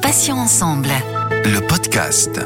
Patients ensemble. Le podcast.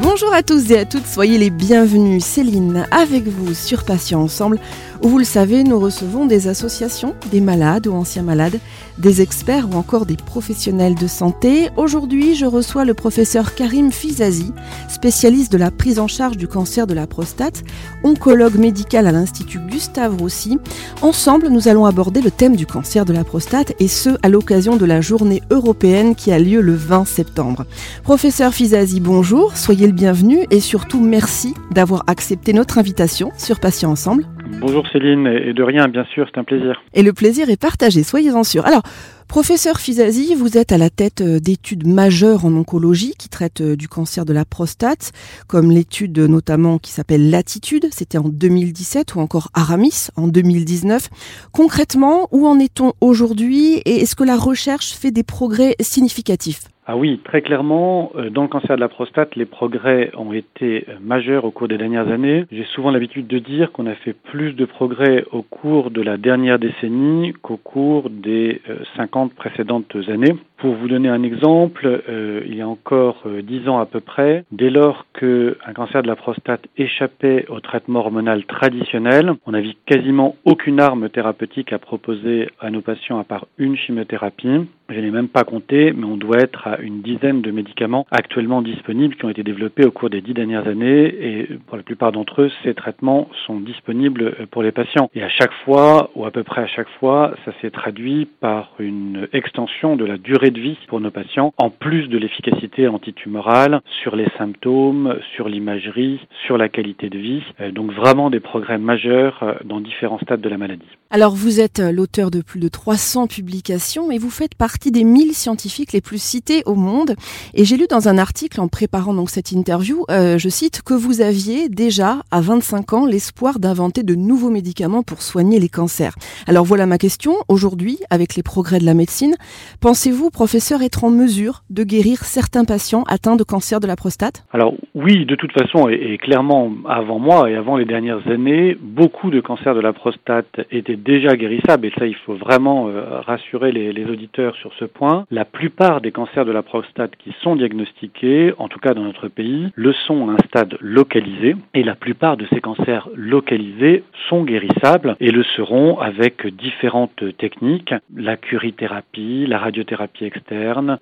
Bonjour à tous et à toutes, soyez les bienvenus. Céline, avec vous sur Patients Ensemble, vous le savez, nous recevons des associations, des malades ou anciens malades, des experts ou encore des professionnels de santé. Aujourd'hui, je reçois le professeur Karim Fizazi, spécialiste de la prise en charge du cancer de la prostate, oncologue médical à l'Institut Gustave Roussy. Ensemble, nous allons aborder le thème du cancer de la prostate et ce, à l'occasion de la journée européenne qui a lieu le 20 septembre. Professeur Fizazi, bonjour, soyez le bienvenu et surtout merci d'avoir accepté notre invitation sur Patients Ensemble. Bonjour Céline, et de rien, bien sûr, c'est un plaisir. Et le plaisir est partagé, soyez-en sûrs. Alors, professeur Fizazi, vous êtes à la tête euh, d'études majeures en oncologie qui traitent euh, du cancer de la prostate, comme l'étude notamment qui s'appelle Latitude, c'était en 2017, ou encore Aramis en 2019. Concrètement, où en est-on aujourd'hui et est-ce que la recherche fait des progrès significatifs? Ah oui, très clairement, euh, dans le cancer de la prostate, les progrès ont été euh, majeurs au cours des dernières années. J'ai souvent l'habitude de dire qu'on a fait plus de progrès au cours de la dernière décennie qu'au cours des 50 euh, précédentes années. Pour vous donner un exemple, il y a encore 10 ans à peu près, dès lors qu'un cancer de la prostate échappait au traitement hormonal traditionnel, on n'avait quasiment aucune arme thérapeutique à proposer à nos patients à part une chimiothérapie. Je n'ai même pas compté, mais on doit être à une dizaine de médicaments actuellement disponibles qui ont été développés au cours des dix dernières années et pour la plupart d'entre eux, ces traitements sont disponibles pour les patients. Et à chaque fois, ou à peu près à chaque fois, ça s'est traduit par une extension de la durée de vie pour nos patients, en plus de l'efficacité antitumorale sur les symptômes, sur l'imagerie, sur la qualité de vie. Euh, donc vraiment des progrès majeurs euh, dans différents stades de la maladie. Alors vous êtes euh, l'auteur de plus de 300 publications et vous faites partie des 1000 scientifiques les plus cités au monde. Et j'ai lu dans un article en préparant donc cette interview, je cite, que vous aviez déjà à 25 ans l'espoir d'inventer de nouveaux médicaments pour soigner les cancers. Alors voilà ma question. Aujourd'hui, avec les progrès de la médecine, pensez-vous, professeur, être en mesure de guérir certains patients atteints de cancer de la prostate? Alors oui, de toute façon, et, clairement avant moi et avant les dernières années, beaucoup de cancers de la prostate étaient déjà guérissables. Et ça, il faut vraiment euh, rassurer les, les auditeurs sur ce point. La plupart des cancers de la prostate qui sont diagnostiqués, en tout cas dans notre pays, le sont à un stade localisé et la plupart de ces cancers localisés sont guérissables et le seront avec différentes techniques. La curithérapie, la radiothérapie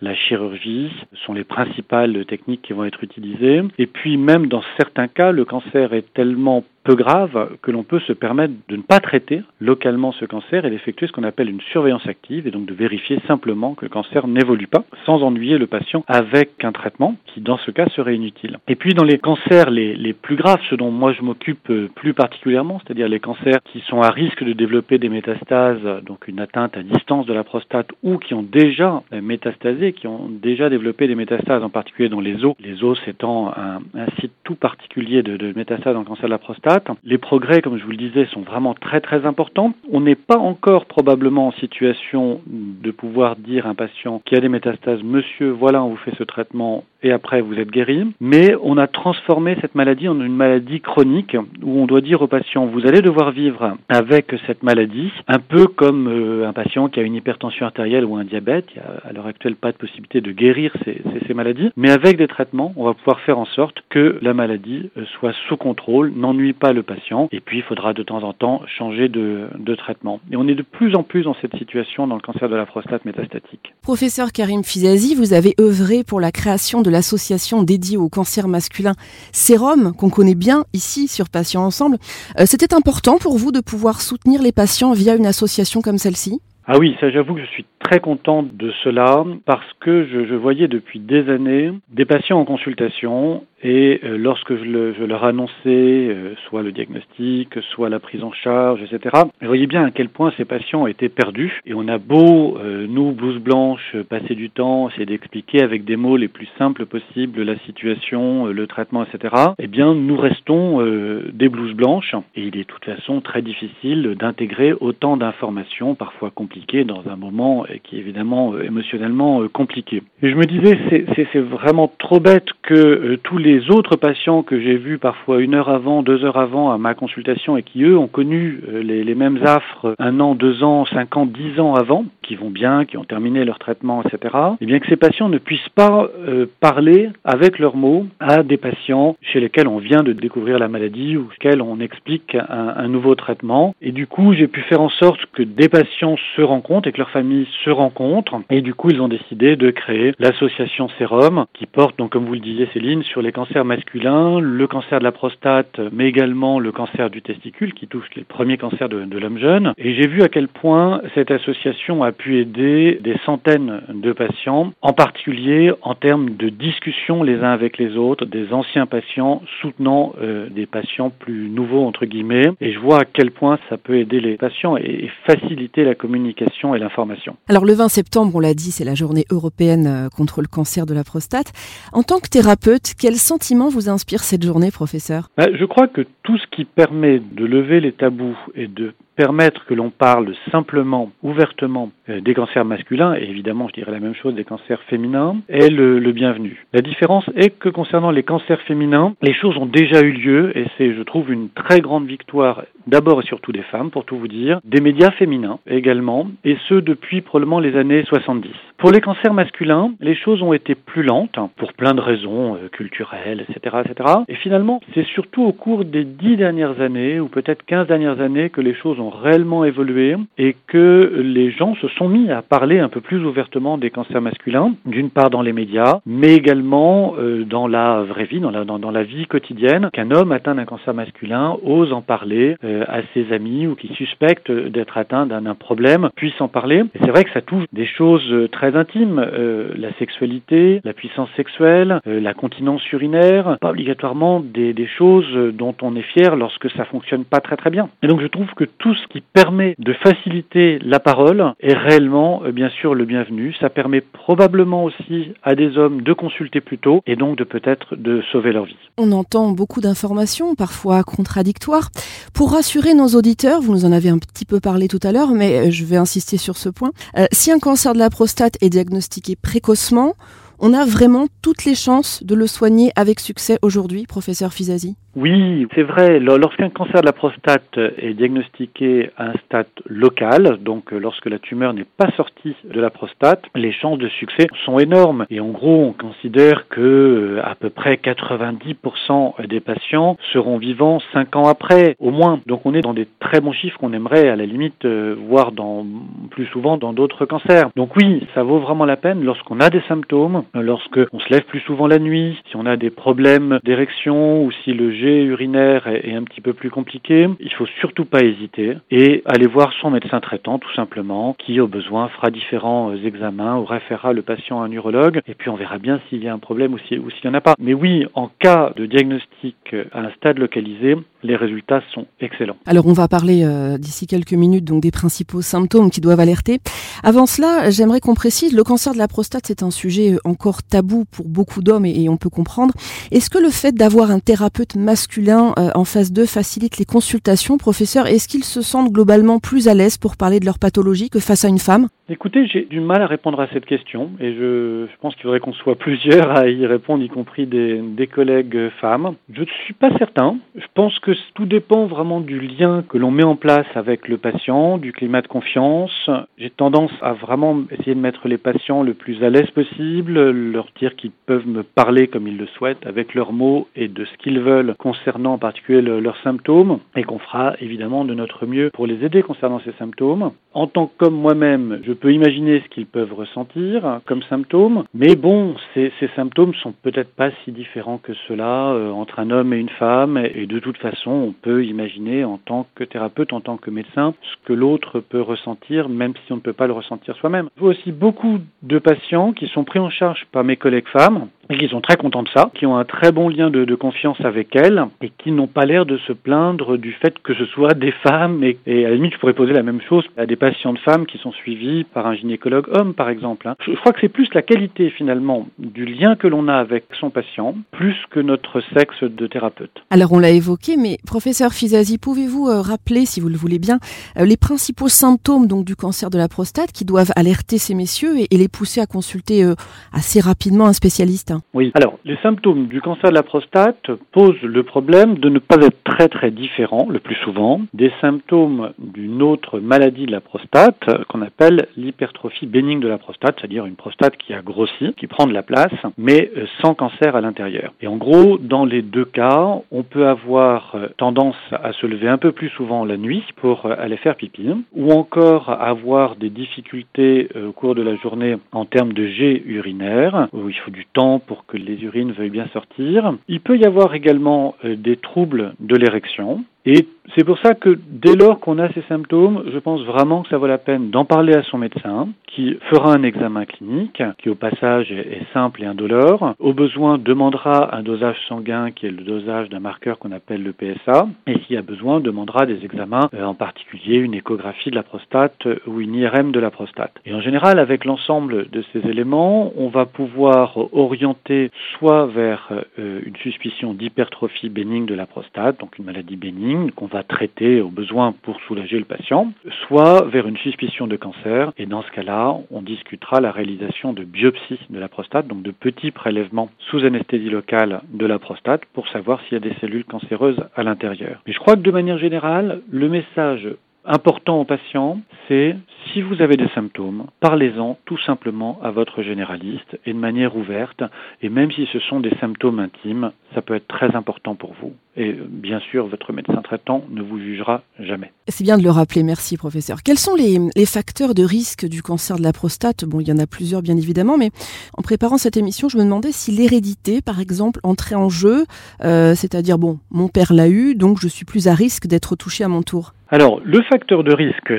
la chirurgie sont les principales techniques qui vont être utilisées. Et puis même dans certains cas, le cancer est tellement peu grave que l'on peut se permettre de ne pas traiter localement ce cancer et d'effectuer ce qu'on appelle une surveillance active et donc de vérifier simplement que le cancer n'évolue pas sans ennuyer le patient avec un traitement qui dans ce cas serait inutile. Et puis dans les cancers les, les plus graves, ce dont moi je m'occupe euh, plus particulièrement, c'est-à-dire les cancers qui sont à risque de développer des métastases, donc une atteinte à distance de la prostate ou qui ont déjà métastasé, qui ont déjà développé des métastases en particulier dans les os, les os étant un, site tout particulier de, de métastases le cancer de la prostate, les progrès, comme je vous le disais, sont vraiment très très importants. On n'est pas encore probablement en situation de pouvoir dire à un patient qui a des métastases, monsieur, voilà, on vous fait ce traitement et après vous êtes guéri. Mais on a transformé cette maladie en une maladie chronique où on doit dire au patient, vous allez devoir vivre avec cette maladie, un peu comme euh, un patient qui a une hypertension artérielle ou un diabète. Il n'y à l'heure actuelle pas de possibilité de guérir ces maladies, mais avec des traitements, on va pouvoir faire en sorte que la maladie euh, soit sous contrôle, n'ennuie pas le patient. Et puis, il faudra de temps en temps changer de, de, traitement. Et on est de plus en plus dans cette situation dans le cancer de la prostate métastatique. Professeur Karim Fizazi, vous avez œuvré pour la création de l'association dédiée au cancer masculin Sérum, qu'on connaît bien ici sur Patients Ensemble. Euh, C'était important pour vous de pouvoir soutenir les patients via une association comme celle-ci? Ah oui, ça j'avoue que je suis très content de cela parce que je, je, voyais depuis des années des patients en consultation et euh, lorsque je, le, je, leur annonçais euh, soit le diagnostic, soit la prise en charge, etc., je voyais bien à quel point ces patients étaient perdus. Et on a beau, euh, nous, blouse blanche, passer du temps, essayer d'expliquer avec des mots les plus simples possibles la situation, le traitement, etc., eh bien, nous restons des blouses blanches. Et il est de toute façon très difficile d'intégrer autant d'informations, parfois compliquées, dans un moment qui est évidemment émotionnellement compliqué. Et je me disais, c'est vraiment trop bête que tous les les autres patients que j'ai vus parfois une heure avant, deux heures avant à ma consultation et qui eux ont connu euh, les, mêmes affres un an, deux ans, cinq ans, dix ans avant, qui vont bien, qui ont terminé leur traitement, etc., eh bien que ces patients ne puissent pas euh, parler avec leurs mots à des patients chez lesquels on vient de découvrir la maladie ou lesquels on explique un, un nouveau traitement. Et du coup, j'ai pu faire en sorte que des patients se rencontrent et que leurs familles se rencontrent. Et du coup, ils ont décidé de créer l'association Sérum, qui porte, donc comme vous le disiez Céline, sur les cancers masculins, le cancer de la prostate, mais également le cancer du testicule, qui touche les premiers cancers de, de l'homme jeune. Et j'ai vu à quel point cette association a pu aider des centaines de patients, en particulier en termes de discussion les uns avec les autres, des anciens patients soutenant euh, des patients plus nouveaux, entre guillemets. Et je vois à quel point ça peut aider les patients et, et faciliter la communication et l'information. Alors le 20 septembre, on l'a dit, c'est la journée européenne euh, contre le cancer de la prostate. En tant que thérapeute, quel sentiment vous inspire cette journée, professeur? Bah, Je crois que tout ce qui permet de lever les tabous et de permettre que l'on parle simplement, ouvertement euh, des cancers masculins, et évidemment je dirais la même chose des cancers féminins, est le, bienvenu. La différence est que concernant les cancers féminins, les choses ont déjà eu lieu, et c'est je trouve une très grande victoire d'abord et surtout des femmes, pour tout vous dire, des médias féminins également, et ce depuis probablement les années 70. Pour les cancers masculins, les choses ont été plus lentes, pour plein de raisons euh, culturelles, etc., etc. Et finalement, c'est surtout au cours des dix dernières années, ou peut-être quinze dernières années, que les choses ont réellement évolué et que les gens se sont mis à parler un peu plus ouvertement des cancers masculins, d'une part dans les médias, mais également euh, dans la vraie vie, dans la, dans, la vie quotidienne, qu'un homme atteint d'un cancer masculin ose en parler euh, à ses amis ou qui suspecte d'être atteint d'un problème puisse en parler. Et c'est vrai que ça touche des choses très intimes, euh, la sexualité, la puissance sexuelle, euh, la continence urinaire, pas obligatoirement des, des choses dont on est fier lorsque ça fonctionne pas très très bien. Et donc je trouve que tout ce qui permet de faciliter la parole est réellement euh, bien sûr le bienvenu. Ça permet probablement aussi à des hommes de consulter plus tôt et donc de peut-être de sauver leur vie. On entend beaucoup d'informations, parfois contradictoires. Pour rassurer nos auditeurs, vous nous en avez un petit peu parlé tout à l'heure, mais je vais insister sur ce point. Euh, si un cancer de la prostate est diagnostiqué précocement, on a vraiment toutes les chances de le soigner avec succès aujourd'hui, professeur Fizazi oui, c'est vrai. Lorsqu'un cancer de la prostate est diagnostiqué à un stade local, donc lorsque la tumeur n'est pas sortie de la prostate, les chances de succès sont énormes. Et en gros, on considère que euh, à peu près 90% des patients seront vivants 5 ans après, au moins. Donc on est dans des très bons chiffres qu'on aimerait à la limite euh, voir dans, plus souvent dans d'autres cancers. Donc oui, ça vaut vraiment la peine lorsqu'on a des symptômes, lorsque on se lève plus souvent la nuit, si on a des problèmes d'érection ou si le urinaire est, un petit peu plus compliqué, il faut surtout pas hésiter et aller voir son médecin traitant tout simplement, qui au besoin fera différents euh, examens ou référera le patient à un urologue et puis on verra bien s'il y a un problème ou s'il n'y en a pas. Mais oui, en cas de diagnostic à un stade localisé, les résultats sont excellents. Alors on va parler euh, d'ici quelques minutes donc des principaux symptômes qui doivent alerter. Avant cela, j'aimerais qu'on précise, le cancer de la prostate c'est un sujet euh, encore tabou pour beaucoup d'hommes et, et, on peut comprendre. Est-ce que le fait d'avoir un thérapeute masculin euh, en phase 2 facilite les consultations, professeur? Est-ce qu'ils se sentent globalement plus à l'aise pour parler de leur pathologie que face à une femme? Écoutez, j'ai du mal à répondre à cette question et je, je pense qu'il faudrait qu'on soit plusieurs à y répondre, y compris des, des collègues femmes. Je ne suis pas certain. Je pense que tout dépend vraiment du lien que l'on met en place avec le patient, du climat de confiance. J'ai tendance à vraiment essayer de mettre les patients le plus à l'aise possible, leur dire qu'ils peuvent me parler comme ils le souhaitent, avec leurs mots et de ce qu'ils veulent concernant en particulier le, leurs symptômes, et qu'on fera évidemment de notre mieux pour les aider concernant ces symptômes. En tant qu'homme moi-même, je peux imaginer ce qu'ils peuvent ressentir comme symptômes, mais bon, ces, ces symptômes sont peut-être pas si différents que cela euh, entre un homme et une femme, et de toute façon, on peut imaginer en tant que thérapeute, en tant que médecin, ce que l'autre peut ressentir, même si on ne peut pas le ressentir soi-même. Je vois aussi beaucoup de patients qui sont pris en charge par mes collègues femmes qui sont très contents de ça, qui ont un très bon lien de, de confiance avec elles et qui n'ont pas l'air de se plaindre du fait que ce soit des femmes et, et, à la limite je pourrais poser la même chose à des patientes femmes qui sont suivies par un gynécologue homme par exemple. Hein. Je, crois que c'est plus la qualité finalement du lien que l'on a avec son patient plus que notre sexe de thérapeute. Alors on l'a évoqué mais professeur Fizazi, pouvez-vous euh, rappeler si vous le voulez bien euh, les principaux symptômes donc du cancer de la prostate qui doivent alerter ces messieurs et, les pousser à consulter euh, assez rapidement un spécialiste Oui. Alors, les symptômes du cancer de la prostate posent le problème de ne pas être très très différents, le plus souvent, des symptômes d'une autre maladie de la prostate qu'on appelle l'hypertrophie bénigne de la prostate, c'est-à-dire une prostate qui a grossi, qui prend de la place, mais euh, sans cancer à l'intérieur. Et en gros, dans les deux cas, on peut avoir euh, tendance à se lever un peu plus souvent la nuit pour euh, aller faire pipi, ou encore avoir des difficultés au cours de la journée en termes de jet urinaire, où il faut du temps pour que les urines veuillent bien sortir. Il peut y avoir également des troubles de l'érection, et c'est pour ça que dès lors qu'on a ces symptômes, je pense vraiment que ça vaut la peine d'en parler à son médecin, qui fera un examen clinique, qui au passage est simple et indolore. Au besoin, demandera un dosage sanguin qui est le dosage d'un marqueur qu'on appelle le PSA, et s'il y a besoin, demandera des examens, euh, en particulier une échographie de la prostate ou une IRM de la prostate. Et en général, avec l'ensemble de ces éléments, on va pouvoir orienter soit vers euh, une suspicion d'hypertrophie bénigne de la prostate, donc une maladie bénigne, va traiter au besoin pour soulager le patient, soit vers une suspicion de cancer. Et dans ce cas-là, on discutera la réalisation de biopsies de la prostate, donc de petits prélèvements sous anesthésie locale de la prostate pour savoir s'il y a des cellules cancéreuses à l'intérieur. Mais je crois que de manière générale, le message important aux patients, c'est si vous avez des symptômes, parlez-en tout simplement à votre généraliste et de manière ouverte. Et même si ce sont des symptômes intimes, ça peut être très important pour vous. Et bien sûr, votre médecin traitant ne vous jugera jamais. C'est bien de le rappeler, merci professeur. Quels sont les, facteurs de risque du cancer de la prostate? Bon, il y en a plusieurs bien évidemment, mais en préparant cette émission, je me demandais si l'hérédité, par exemple, entrait en jeu, euh, c'est-à-dire, bon, mon père l'a eu, donc je suis plus à risque d'être touché à mon tour. Alors, le facteur de risque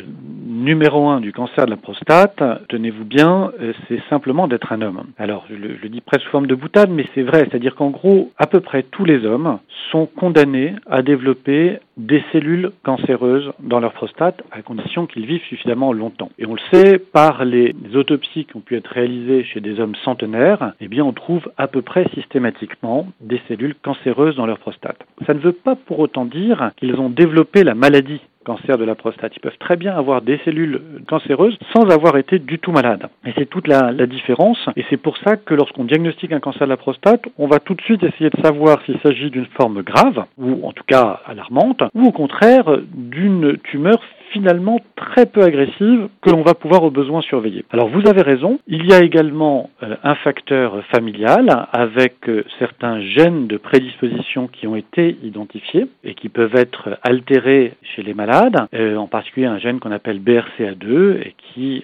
numéro un du cancer de la prostate, tenez-vous bien, euh, c'est simplement d'être un homme. Alors, je le, dis presque sous forme de boutade, mais c'est vrai, c'est-à-dire qu'en gros, à peu près tous les hommes sont condamnés à développer des cellules cancéreuses dans leur prostate à condition qu'ils vivent suffisamment longtemps. Et on le sait par les autopsies qui ont pu être réalisées chez des hommes centenaires, eh bien on trouve à peu près systématiquement des cellules cancéreuses dans leur prostate. Ça ne veut pas pour autant dire qu'ils ont développé la maladie cancer de la prostate. Ils peuvent très bien avoir des cellules cancéreuses sans avoir été du tout malades. Et c'est toute la, la différence. Et c'est pour ça que lorsqu'on diagnostique un cancer de la prostate, on va tout de suite essayer de savoir s'il s'agit d'une forme grave, ou en tout cas alarmante, ou au contraire d'une tumeur finalement très peu agressive que l'on va pouvoir au besoin surveiller. Alors vous avez raison, il y a également euh, un facteur familial avec euh, certains gènes de prédisposition qui ont été identifiés et qui peuvent être altérés chez les malades, euh, en particulier un gène qu'on appelle BRCA2 et qui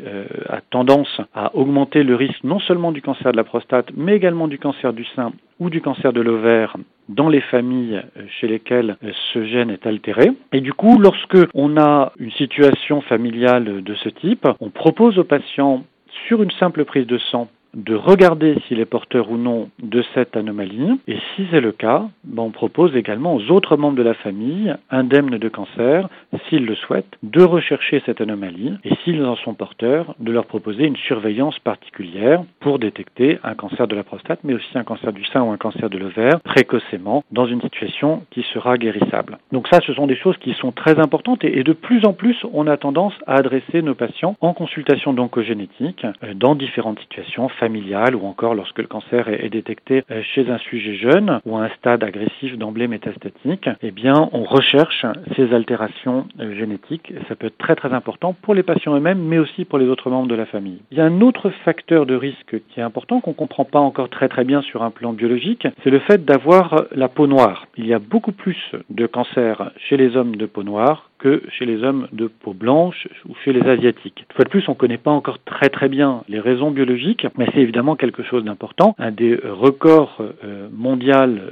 a tendance à augmenter le risque non seulement du cancer de la prostate mais également du cancer du sein ou du cancer de l'ovaire dans les familles chez lesquelles ce gène est altéré. Et du coup, lorsque on a une situation familiale de ce type, on propose aux patients sur une simple prise de sang de regarder s'il est porteur ou non de cette anomalie. Et si c'est le cas, ben, on propose également aux autres membres de la famille, indemnes de cancer, s'ils le souhaitent, de rechercher cette anomalie et s'ils en sont porteurs, de leur proposer une surveillance particulière pour détecter un cancer de la prostate, mais aussi un cancer du sein ou un cancer de l'ovaire précocement dans une situation qui sera guérissable. Donc ça, ce sont des choses qui sont très importantes et, de plus en plus, on a tendance à adresser nos patients en consultation d'oncogénétique euh, dans différentes situations familiale ou encore lorsque le cancer est, détecté euh, chez un sujet jeune ou à un stade agressif d'emblée métastatique, eh bien, on recherche ces altérations euh, génétiques. Ça peut être très très important pour les patients eux-mêmes, mais aussi pour les autres membres de la famille. Il y a un autre facteur de risque qui est important, qu'on ne comprend pas encore très très bien sur un plan biologique, c'est le fait d'avoir la peau noire. Il y a beaucoup plus de cancers chez les hommes de peau noire que chez les hommes de peau blanche ou chez les asiatiques. Une fois de plus, on ne connaît pas encore très très bien les raisons biologiques, mais c'est évidemment quelque chose d'important. Un des records euh, mondiaux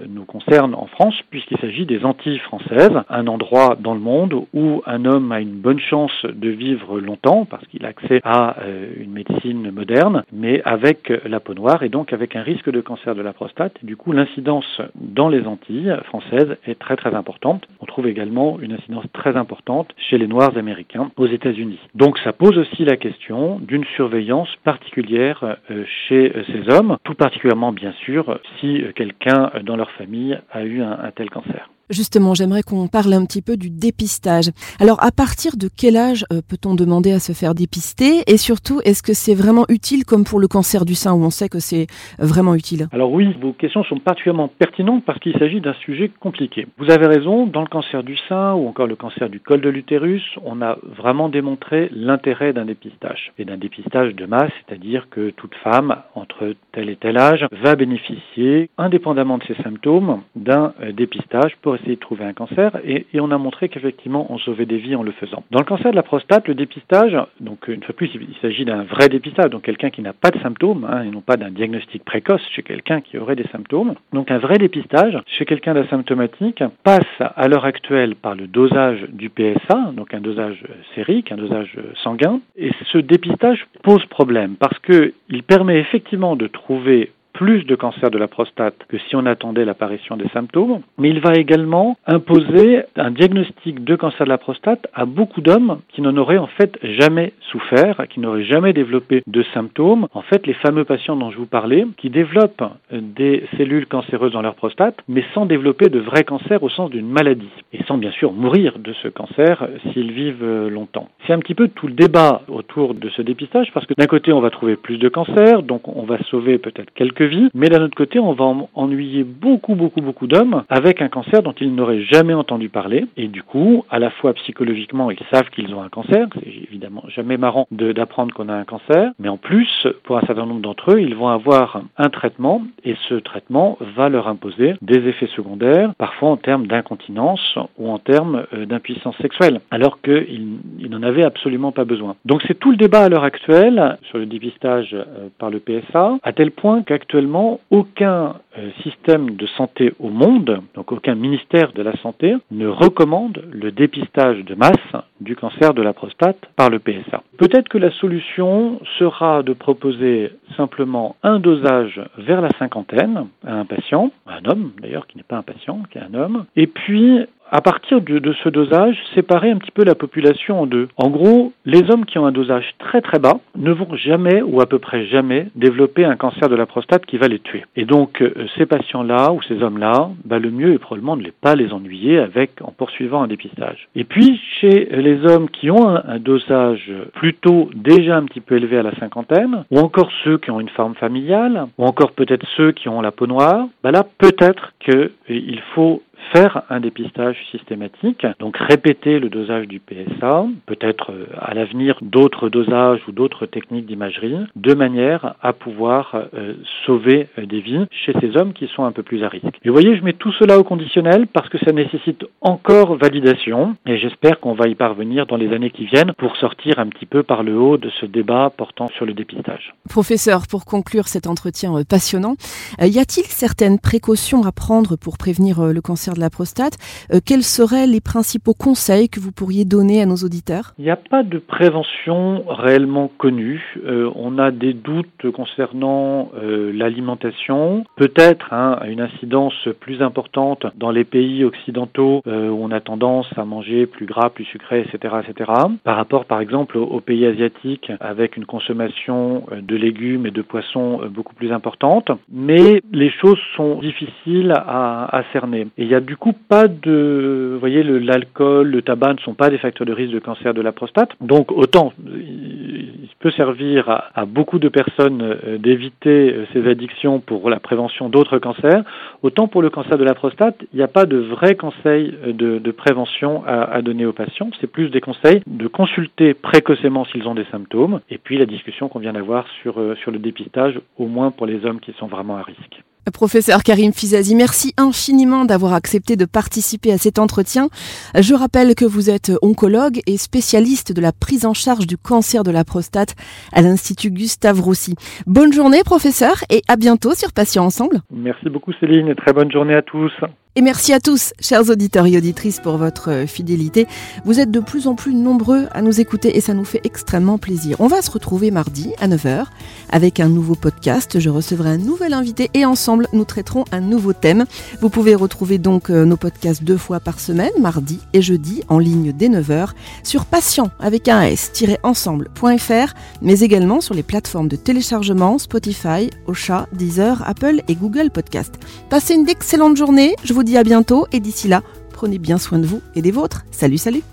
nous concerne en France puisqu'il s'agit des Antilles françaises, un endroit dans le monde où un homme a une bonne chance de vivre longtemps parce qu'il a accès à euh, une médecine moderne, mais avec la peau noire et donc avec un risque de cancer de la prostate. Du coup, l'incidence dans les Antilles françaises est très très importante. On trouve également une incidence très importante chez les Noirs américains aux États-Unis. Donc ça pose aussi la question d'une surveillance particulière euh, chez euh, ces hommes, tout particulièrement bien sûr si euh, quelqu'un dans leur famille a eu un, tel cancer. Justement, j'aimerais qu'on parle un petit peu du dépistage. Alors, à partir de quel âge euh, peut-on demander à se faire dépister? Et surtout, est-ce que c'est vraiment utile comme pour le cancer du sein où on sait que c'est vraiment utile? Alors oui, vos questions sont particulièrement pertinentes parce qu'il s'agit d'un sujet compliqué. Vous avez raison, dans le cancer du sein ou encore le cancer du col de l'utérus, on a vraiment démontré l'intérêt d'un dépistage et d'un dépistage de masse, c'est-à-dire que toute femme entre tel et tel âge va bénéficier, indépendamment de ses symptômes, d'un euh, dépistage pour essayer de trouver un cancer et, on a montré qu'effectivement on sauvait des vies en le faisant. Dans le cancer de la prostate, le dépistage, donc une fois plus, il s'agit d'un vrai dépistage, donc quelqu'un qui n'a pas de symptômes hein, et non pas d'un diagnostic précoce chez quelqu'un qui aurait des symptômes. Donc un vrai dépistage chez quelqu'un d'asymptomatique passe à l'heure actuelle par le dosage du PSA, donc un dosage sérique, un dosage sanguin, et ce dépistage pose problème parce qu'il permet effectivement de trouver plus de cancer de la prostate que si on attendait l'apparition des symptômes, mais il va également imposer un diagnostic de cancer de la prostate à beaucoup d'hommes qui n'en auraient en fait jamais souffert, qui n'auraient jamais développé de symptômes. En fait, les fameux patients dont je vous parlais, qui développent des cellules cancéreuses dans leur prostate, mais sans développer de vrai cancer au sens d'une maladie, et sans bien sûr mourir de ce cancer s'ils vivent longtemps. C'est un petit peu tout le débat autour de ce dépistage, parce que d'un côté, on va trouver plus de cancers, donc on va sauver peut-être quelques vie, mais d'un autre côté, on va ennuyer beaucoup, beaucoup, beaucoup d'hommes avec un cancer dont ils n'auraient jamais entendu parler. Et du coup, à la fois psychologiquement, ils savent qu'ils ont un cancer. C'est évidemment jamais marrant d'apprendre qu'on a un cancer. Mais en plus, pour un certain nombre d'entre eux, ils vont avoir un traitement et ce traitement va leur imposer des effets secondaires, parfois en termes d'incontinence ou en termes euh, d'impuissance sexuelle, alors qu'ils n'en avaient absolument pas besoin. Donc c'est tout le débat à l'heure actuelle sur le dépistage euh, par le PSA, à tel point qu'actuellement, actuellement, aucun euh, système de santé au monde, donc aucun ministère de la Santé, ne recommande le dépistage de masse du cancer de la prostate par le PSA. Peut-être que la solution sera de proposer simplement un dosage vers la cinquantaine à un patient, un homme d'ailleurs qui n'est pas un patient, qui est un homme, et puis à partir de, ce dosage, séparer un petit peu la population en deux. En gros, les hommes qui ont un dosage très très bas ne vont jamais ou à peu près jamais développer un cancer de la prostate qui va les tuer. Et donc euh, ces patients-là ou ces hommes-là, bah, le mieux est probablement de ne pas les ennuyer avec en poursuivant un dépistage. Et puis chez les hommes qui ont un, dosage plutôt déjà un petit peu élevé à la cinquantaine, ou encore ceux qui ont une forme familiale, ou encore peut-être ceux qui ont la peau noire, bah là peut-être qu'il faut faire un dépistage systématique, donc répéter le dosage du PSA, peut-être euh, à l'avenir d'autres dosages ou d'autres techniques d'imagerie, de manière à pouvoir euh, sauver euh, des vies chez ces hommes qui sont un peu plus à risque. Et vous voyez, je mets tout cela au conditionnel parce que ça nécessite encore validation et j'espère qu'on va y parvenir dans les années qui viennent pour sortir un petit peu par le haut de ce débat portant sur le dépistage. Professeur, pour conclure cet entretien passionnant, y a-t-il certaines précautions à prendre pour prévenir le cancer de la prostate. Euh, quels seraient les principaux conseils que vous pourriez donner à nos auditeurs? Il n'y a pas de prévention réellement connue. Euh, on a des doutes concernant euh, l'alimentation, peut-être hein, une incidence plus importante dans les pays occidentaux où on a tendance à manger plus gras, plus sucré, etc., etc. Par rapport, par exemple, aux pays asiatiques avec une consommation de légumes et de poissons beaucoup plus importante. Mais les choses sont difficiles à, à cerner. Et il y a du coup pas de, vous voyez, l'alcool, le, tabac ne sont pas des facteurs de risque de cancer de la prostate. Donc autant il peut servir à, beaucoup de personnes euh, d'éviter euh, ces addictions pour la prévention d'autres cancers, autant pour le cancer de la prostate, il n'y a pas de vrai conseil euh, de, prévention à, à, donner aux patients. C'est plus des conseils de consulter précocement s'ils ont des symptômes, et puis la discussion qu'on vient d'avoir sur, sur le dépistage, au moins pour les hommes qui sont vraiment à risque. Professeur Karim Fizazi, merci infiniment d'avoir accepté de participer à cet entretien. Je rappelle que vous êtes oncologue et spécialiste de la prise en charge du cancer de la prostate à l'Institut Gustave Roussy. Bonne journée, professeur, et à bientôt sur Patients Ensemble. Merci beaucoup, Céline, et très bonne journée à tous. Et merci à tous, chers auditeurs et auditrices, pour votre fidélité. Vous êtes de plus en plus nombreux à nous écouter et ça nous fait extrêmement plaisir. On va se retrouver mardi à 9h avec un nouveau podcast. Je recevrai un nouvel invité et ensemble, nous traiterons un nouveau thème. Vous pouvez retrouver donc euh, nos podcasts deux fois par semaine, mardi et jeudi, en ligne dès 9h, sur patient avec un s-ensemble.fr, mais également sur les plateformes de téléchargement Spotify, Ocha, Deezer, Apple et Google Podcast. Passez une excellente journée. Dis à bientôt et d'ici là, prenez bien soin de vous et des vôtres. Salut, salut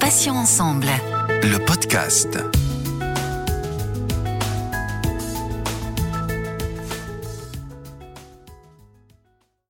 Passions ensemble. Le podcast.